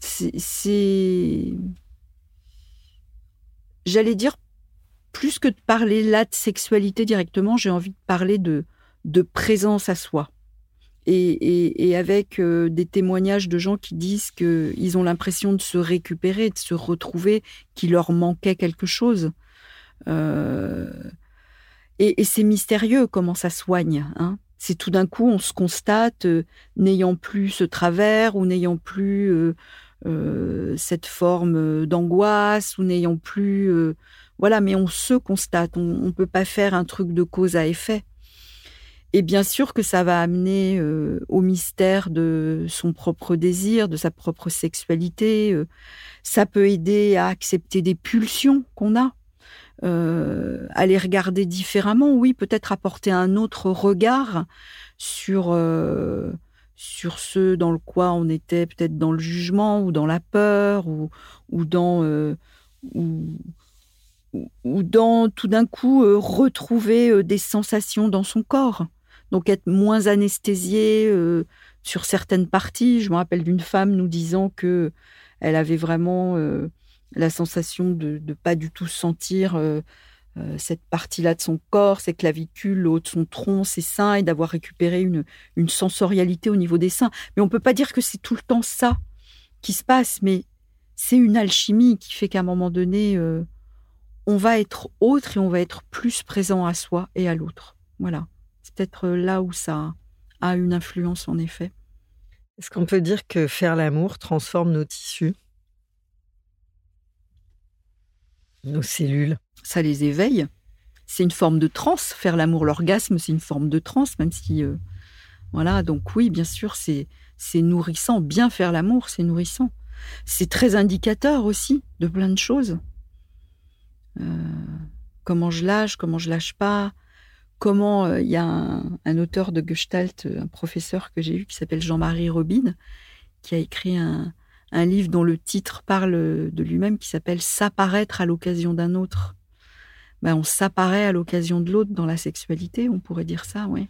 C'est. J'allais dire plus que de parler là de sexualité directement, j'ai envie de parler de, présence à soi. Et, avec euh, des témoignages de gens qui disent qu'ils ont l'impression de se récupérer, de se retrouver, qu'il leur manquait quelque chose. Euh, et, c'est mystérieux comment ça soigne. Hein. C'est tout d'un coup, on se constate euh, n'ayant plus ce travers ou n'ayant plus cette forme d'angoisse ou n'ayant plus voilà, mais on se constate, on ne peut pas faire un truc de cause à effet. Et bien sûr que ça va amener euh, au mystère de son propre désir, de sa propre sexualité. Euh. ça peut aider à accepter des pulsions qu'on a, euh, à les regarder différemment. Oui, peut-être apporter un autre regard sur sur ce dans le quoi on était peut-être dans le jugement ou dans la peur ou ou dans ou, ou dans tout d'un coup euh, retrouver euh, des sensations dans son corps. donc être moins anesthésié euh, sur certaines parties. Je me rappelle d'une femme nous disant que elle avait vraiment la sensation de ne pas du tout sentir cette partie-là de son corps, ses clavicules, le haut de son tronc, ses seins, et d'avoir récupéré une, une sensorialité au niveau des seins. Mais on peut pas dire que c'est tout le temps ça qui se passe, mais c'est une alchimie qui fait qu'à un moment donné, on va être autre et on va être plus présent à soi et à l'autre. Voilà. C'est peut-être là où ça a une influence en effet. Est-ce qu'on peut dire que faire l'amour transforme nos tissus? Nos cellules Ça les éveille. C'est une forme de transe. Faire l'amour, l'orgasme, c'est une forme de transe, même si. Euh, voilà, donc oui, bien sûr, c'est, c'est nourrissant. Bien faire l'amour, c'est nourrissant. C'est très indicateur aussi de plein de choses. Euh, comment je lâche, comment je lâche pas, comment euh, il y a un, auteur de Gestalt, un professeur que j'ai eu qui s'appelle Jean-Marie Robin, qui a écrit un, livre dont le titre parle de lui-même, qui s'appelle S'apparaître à l'occasion d'un autre. Ben, on s'apparaît à l'occasion de l'autre dans la sexualité, on pourrait dire ça, oui.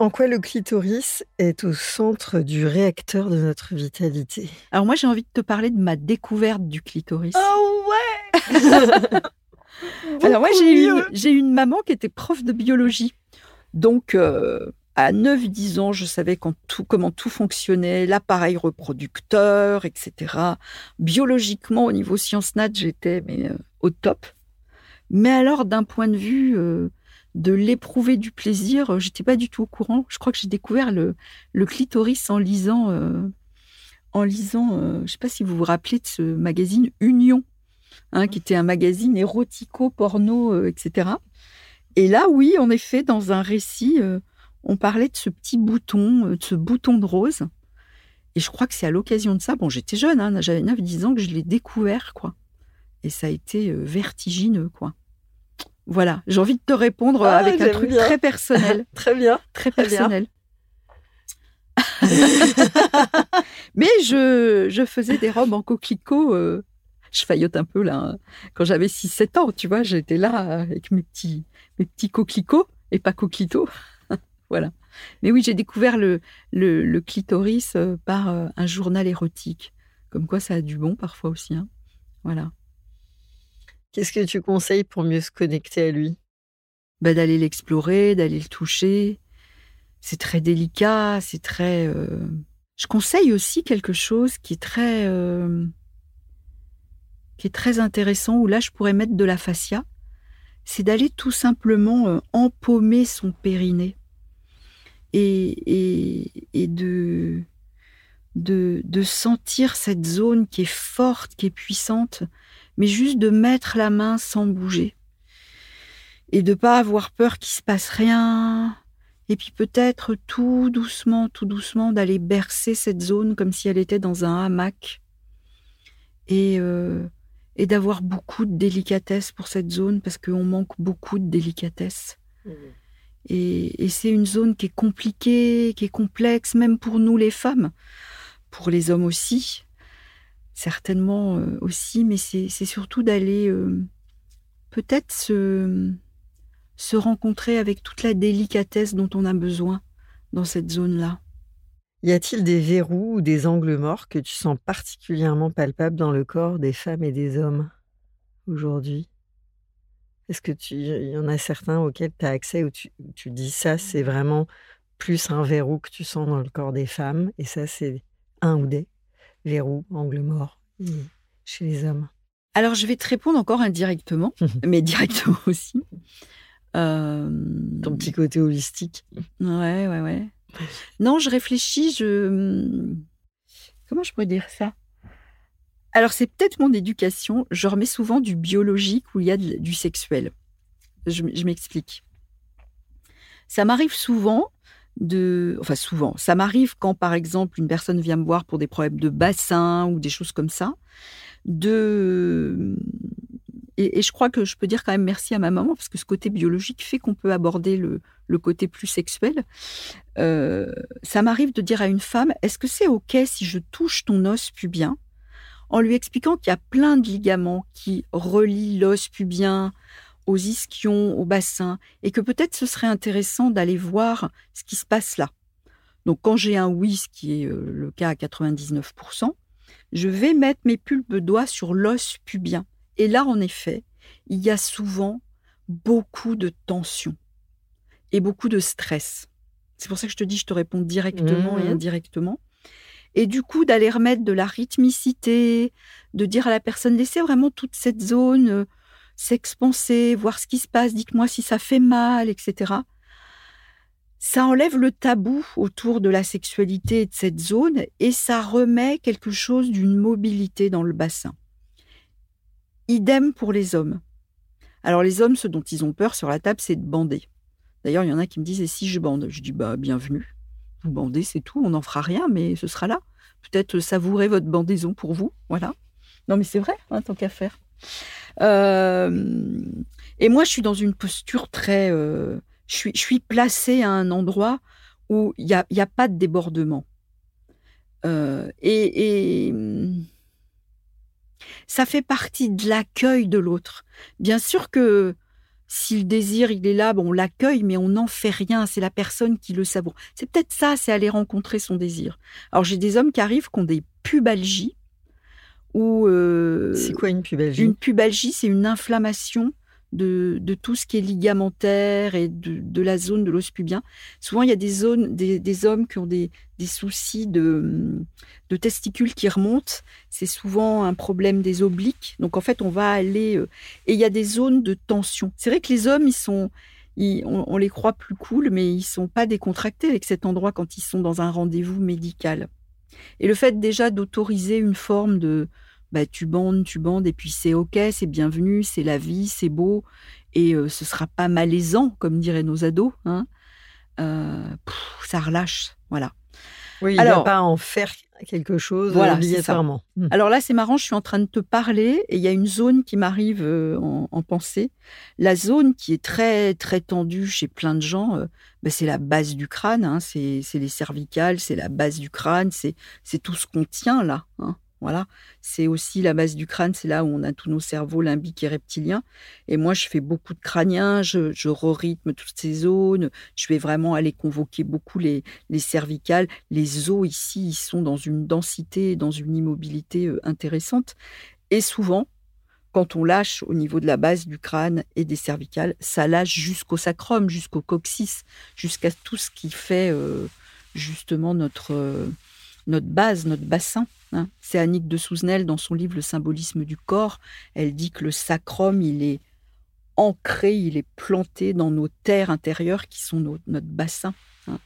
En quoi le clitoris est au centre du réacteur de notre vitalité? Alors moi j'ai envie de te parler de ma découverte du clitoris. Oh ouais <laughs> Alors moi j'ai une, j'ai une maman qui était prof de biologie. Donc euh, à 9-10 ans, je savais tout, comment tout fonctionnait, l'appareil reproducteur, etc. Biologiquement, au niveau sciences nat, j'étais mais, euh, au top. Mais alors d'un point de vue... Euh, de l'éprouver du plaisir. Euh, j'étais pas du tout au courant. Je crois que j'ai découvert le, clitoris en lisant, euh, en lisant. Euh, je sais pas si vous vous rappelez de ce magazine Union, hein, qui était un magazine érotico, porno, etc. Et là, oui, en effet, dans un récit, on parlait de ce petit bouton, de ce bouton de rose. Et je crois que c'est à l'occasion de ça. Bon, j'étais jeune, hein, j'avais 9-10 ans que je l'ai découvert, quoi. Et ça a été vertigineux, quoi. Voilà, j'ai envie de te répondre ah, avec un truc très personnel. <laughs> très bien. Très personnel. <laughs> Mais je, je, faisais des robes en coquelicot. Euh, je faillote un peu là. Hein. Quand j'avais 6-7 ans, tu vois, j'étais là avec mes petits, mes petits coquelicots et pas coquelitos. <laughs> voilà. Mais oui, j'ai découvert le, le, le, clitoris euh, par euh, un journal érotique. Comme quoi, ça a du bon parfois aussi. Hein. Voilà. Qu'est-ce que tu conseilles pour mieux se connecter à lui? Bah, D'aller l'explorer, d'aller le toucher. C'est très délicat, c'est très... Euh, je conseille aussi quelque chose qui est très... Euh, qui est très intéressant, où là je pourrais mettre de la fascia, c'est d'aller tout simplement euh, empaumer son périnée. Et, et, de, de, de sentir cette zone qui est forte, qui est puissante, mais juste de mettre la main sans bouger. Et de pas avoir peur qu'il se passe rien. Et puis peut-être tout doucement, tout doucement, d'aller bercer cette zone comme si elle était dans un hamac. Et, euh, et d'avoir beaucoup de délicatesse pour cette zone parce qu'on manque beaucoup de délicatesse. Mmh. Et, et c'est une zone qui est compliquée, qui est complexe, même pour nous les femmes, pour les hommes aussi certainement euh, aussi, mais c'est surtout d'aller euh, peut-être se, rencontrer avec toute la délicatesse dont on a besoin dans cette zone-là. Y a-t-il des verrous ou des angles morts que tu sens particulièrement palpables dans le corps des femmes et des hommes aujourd'hui? Est-ce que tu y en a certains auxquels tu as accès où tu, tu dis ça, c'est vraiment plus un verrou que tu sens dans le corps des femmes et ça, c'est un ou des? Verrou, angle mort chez les hommes Alors, je vais te répondre encore indirectement, <laughs> mais directement aussi. Euh... Ton petit côté holistique. Ouais, ouais, ouais. Non, je réfléchis, je. Comment je pourrais dire ça? Alors, c'est peut-être mon éducation. Je remets souvent du biologique où il y a du sexuel. Je, je m'explique. Ça m'arrive souvent de, enfin souvent, ça m'arrive quand par exemple une personne vient me voir pour des problèmes de bassin ou des choses comme ça, de et, je crois que je peux dire quand même merci à ma maman parce que ce côté biologique fait qu'on peut aborder le, côté plus sexuel. Euh, ça m'arrive de dire à une femme, est-ce que c'est ok si je touche ton os pubien? En lui expliquant qu'il y a plein de ligaments qui relient l'os pubien aux ischions, au bassin, et que peut-être ce serait intéressant d'aller voir ce qui se passe là. Donc quand j'ai un oui, ce qui est euh, le cas à 99%, je vais mettre mes pulpes doigts sur l'os pubien. Et là, en effet, il y a souvent beaucoup de tension et beaucoup de stress. C'est pour ça que je te dis, je te réponds directement et mmh. indirectement. Et du coup, d'aller remettre de la rythmicité, de dire à la personne, laissez vraiment toute cette zone euh, s'expanser, voir ce qui se passe, dites-moi si ça fait mal, etc. Ça enlève le tabou autour de la sexualité et de cette zone et ça remet quelque chose d'une mobilité dans le bassin. Idem pour les hommes. Alors les hommes, ce dont ils ont peur sur la table, c'est de bander. D'ailleurs, il y en a qui me disent, et si je bande? Je dis, bah bienvenue. Vous bandez, c'est tout, on n'en fera rien, mais ce sera là. Peut-être savourer votre bandaison pour vous, voilà. Non, mais c'est vrai, hein, tant qu'à faire. Euh, et moi, je suis dans une posture très... Euh, je, suis, placée à un endroit où il n'y a, y a pas de débordement. Euh, et, et ça fait partie de l'accueil de l'autre. Bien sûr que si le désir, il est là, bon, on l'accueille, mais on n'en fait rien. C'est la personne qui le savoure. C'est peut-être ça, c'est aller rencontrer son désir. Alors, j'ai des hommes qui arrivent qui ont des pubalgies. Ou, euh, c'est quoi une pubalgie? Une pubalgie, c'est une inflammation de, tout ce qui est ligamentaire et de, la zone de l'os pubien. Souvent, il y a des zones, des, hommes qui ont des, soucis de, de, testicules qui remontent. C'est souvent un problème des obliques. Donc, en fait, on va aller. Euh, et il y a des zones de tension. C'est vrai que les hommes, ils sont. on, les croit plus cool, mais ils sont pas décontractés avec cet endroit quand ils sont dans un rendez-vous médical. Et le fait déjà d'autoriser une forme de, bah, tu bandes, tu bandes, et puis c'est ok, c'est bienvenu, c'est la vie, c'est beau, et ce ce sera pas malaisant, comme diraient nos ados. Hein. ça relâche, voilà. Oui, il Alors, pas en faire quelque chose voilà, obligatoirement. Mmh. Alors là, c'est marrant, je suis en train de te parler et il y a une zone qui m'arrive en, pensée. La zone qui est très très tendue chez plein de gens, bah, c'est la base du crâne, hein, c'est les cervicales, c'est la base du crâne, c'est tout ce qu'on tient là. Hein. Voilà, c'est aussi la base du crâne, c'est là où on a tous nos cerveaux limbiques et reptiliens. Et moi, je fais beaucoup de crâniens, je, je rythme toutes ces zones. Je vais vraiment aller convoquer beaucoup les, les cervicales. Les os ici, ils sont dans une densité, dans une immobilité euh, intéressante. Et souvent, quand on lâche au niveau de la base du crâne et des cervicales, ça lâche jusqu'au sacrum, jusqu'au coccyx, jusqu'à tout ce qui fait euh, justement notre, euh, notre base, notre bassin. Hein. C'est Annick de Souzenel dans son livre Le symbolisme du corps. Elle dit que le sacrum, il est ancré, il est planté dans nos terres intérieures qui sont notre bassin. Hein.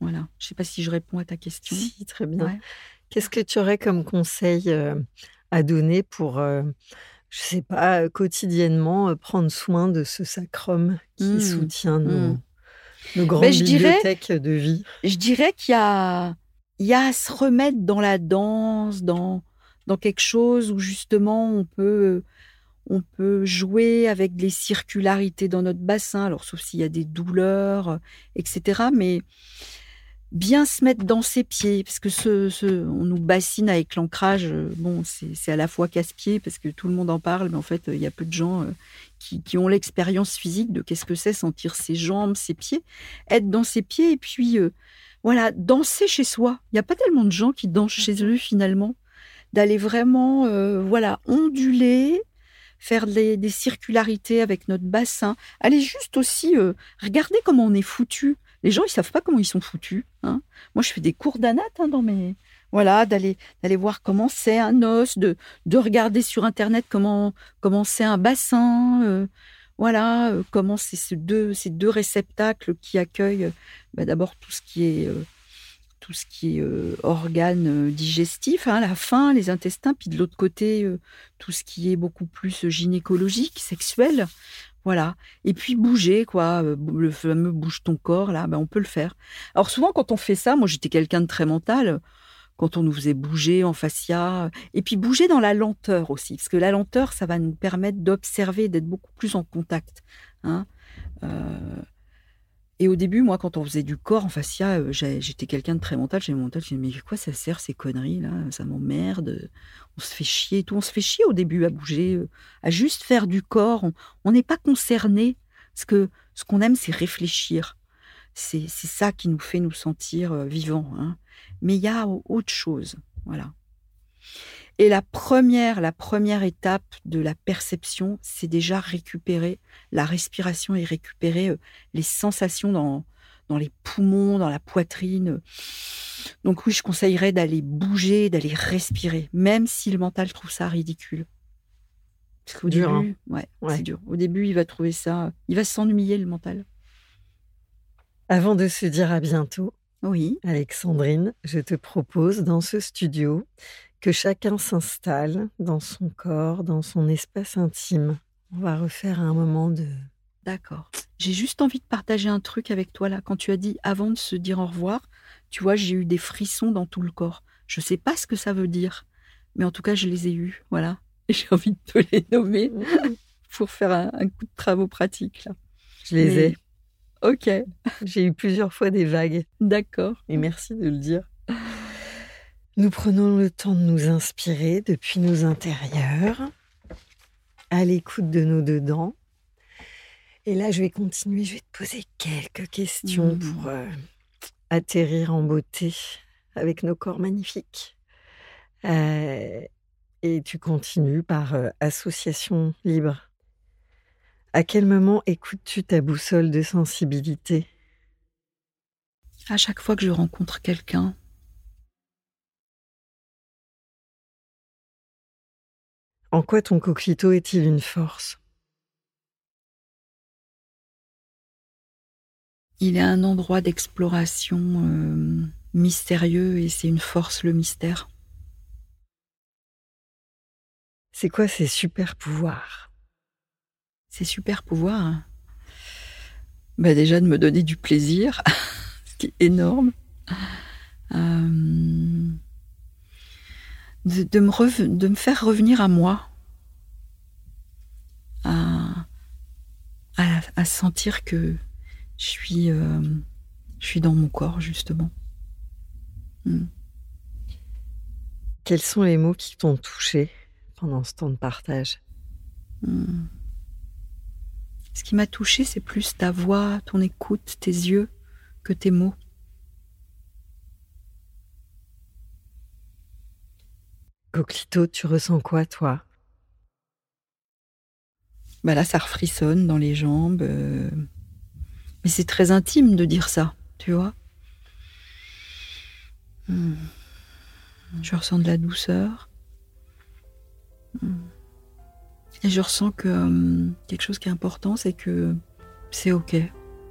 Voilà. Je ne sais pas si je réponds à ta question. Si, très bien. Qu'est-ce que tu aurais comme conseil euh, à donner pour, euh, je ne sais pas, quotidiennement euh, prendre soin de ce sacrum qui mmh. soutient nos, mmh. nos grandes ben, bibliothèques de vie? Je dirais qu'il y a il y a à se remettre dans la danse, dans, dans quelque chose où justement on peut, on peut jouer avec les circularités dans notre bassin, alors sauf s'il y a des douleurs, etc. Mais bien se mettre dans ses pieds, parce que ce, ce on nous bassine avec l'ancrage, bon, c'est à la fois casse-pied, parce que tout le monde en parle, mais en fait, il y a peu de gens euh, qui, qui ont l'expérience physique de qu'est-ce que c'est sentir ses jambes, ses pieds, être dans ses pieds, et puis... Euh, voilà, danser chez soi. Il n'y a pas tellement de gens qui dansent chez eux finalement. D'aller vraiment, euh, voilà, onduler, faire des, circularités avec notre bassin. Aller juste aussi euh, regarder comment on est foutu. Les gens, ils savent pas comment ils sont foutus. Hein. Moi, je fais des cours d'anat hein, dans mes, voilà, d'aller d'aller voir comment c'est un os, de de regarder sur internet comment comment c'est un bassin. Euh, voilà euh, comment ces deux, réceptacles qui accueillent bah, d'abord tout ce qui est euh, tout ce qui est euh, organes digestifs, hein, la faim, les intestins, puis de l'autre côté tout ce qui est beaucoup plus gynécologique, sexuel. Voilà. Et puis bouger, quoi. Le fameux bouge ton corps, là, ben, on peut le faire. Alors souvent, quand on fait ça, moi j'étais quelqu'un de très mental quand on nous faisait bouger en fascia, et puis bouger dans la lenteur aussi, parce que la lenteur, ça va nous permettre d'observer, d'être beaucoup plus en contact. Hein. Euh, Et au début, moi, quand on faisait du corps en fascia, euh, j'étais quelqu'un de très mental. J'ai mental, je me mais quoi ça sert ces conneries là Ça m'emmerde. On se fait chier et tout. On se fait chier au début à bouger, euh, à juste faire du corps. On- n'est pas concerné. Parce que ce qu'on aime, c'est réfléchir. C'est ça qui nous fait nous sentir vivants. hein. Mais il y a au- autre chose. Voilà. Et la première, la première étape de la perception, c'est déjà récupérer la respiration et récupérer euh, les sensations dans, dans les poumons, dans la poitrine. Donc oui, je conseillerais d'aller bouger, d'aller respirer, même si le mental trouve ça ridicule. Parce qu'au Dur, début, ouais, Ouais. c'est dur. Au début, il va trouver ça, il va s'ennuyer le mental. Avant de se dire à bientôt, Oui. Alexandrine, je te propose dans ce studio que chacun s'installe dans son corps, dans son espace intime. On va refaire un moment de... D'accord. J'ai juste envie de partager un truc avec toi là. Quand tu as dit avant de se dire au revoir, tu vois, j'ai eu des frissons dans tout le corps. Je sais pas ce que ça veut dire, mais en tout cas, je les ai eus. Voilà. <laughs> Et j'ai envie de te les nommer pour faire un, un coup de travaux pratiques là. Je les Mais- ai. Ok, J'ai eu plusieurs fois des vagues. d'accord. Et merci de le dire. Nous prenons le temps de nous inspirer depuis nos intérieurs, à l'écoute de nos dedans. Et là, je vais continuer, je vais te poser quelques questions Mhm. pour euh, atterrir en beauté avec nos corps magnifiques. Euh, et tu continues par euh, association libre. À quel moment écoutes-tu ta boussole de sensibilité? À chaque fois que je rencontre quelqu'un, En quoi ton coquelicot est-il une force? Il est un endroit d'exploration euh, mystérieux et c'est une force le mystère. C'est quoi ces super pouvoirs? C'est super pouvoir. hein. Bah déjà de me donner du plaisir, <laughs> ce qui est énorme. Euh, de, de me rev- de me faire revenir à moi. À, à, à sentir que je suis, euh, je suis dans mon corps, justement. Hmm. Quels sont les mots qui t'ont touché pendant ce temps de partage? Hmm. Ce qui m'a touché, c'est plus ta voix, ton écoute, tes yeux, que tes mots. Coquelicot, tu ressens quoi, toi? Bah là, ça refrissonne dans les jambes. euh, Mais c'est très intime de dire ça, tu vois. Hmm. Je ressens de la douceur. Hmm. Et je ressens que hum, quelque chose qui est important, c'est que c'est OK.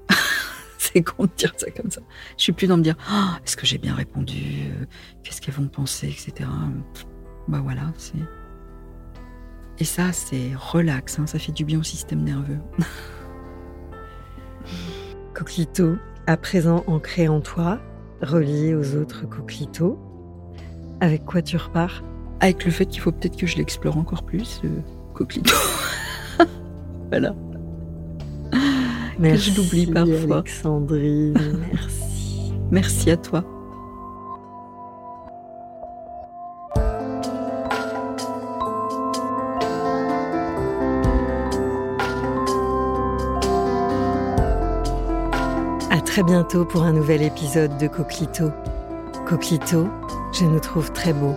<laughs> c'est con de dire ça comme ça. Je suis plus dans me dire Ah, est-ce que j'ai bien répondu? Euh, Qu'est-ce qu'elles vont penser, etc. Bah voilà, c'est. Et ça, c'est relax, hein, ça fait du bien au système nerveux. <laughs> Coquelicot, à présent ancré en toi, relié aux autres coquelicots, avec quoi tu repars? Avec le fait qu'il faut peut-être que je l'explore encore plus, le coquelicot. <laughs> voilà. Merci, je l'oublie parfois. Alexandrine, <laughs> merci. Merci à toi. À très bientôt pour un nouvel épisode de Coquelicot. Coquelicot, je nous trouve très beau.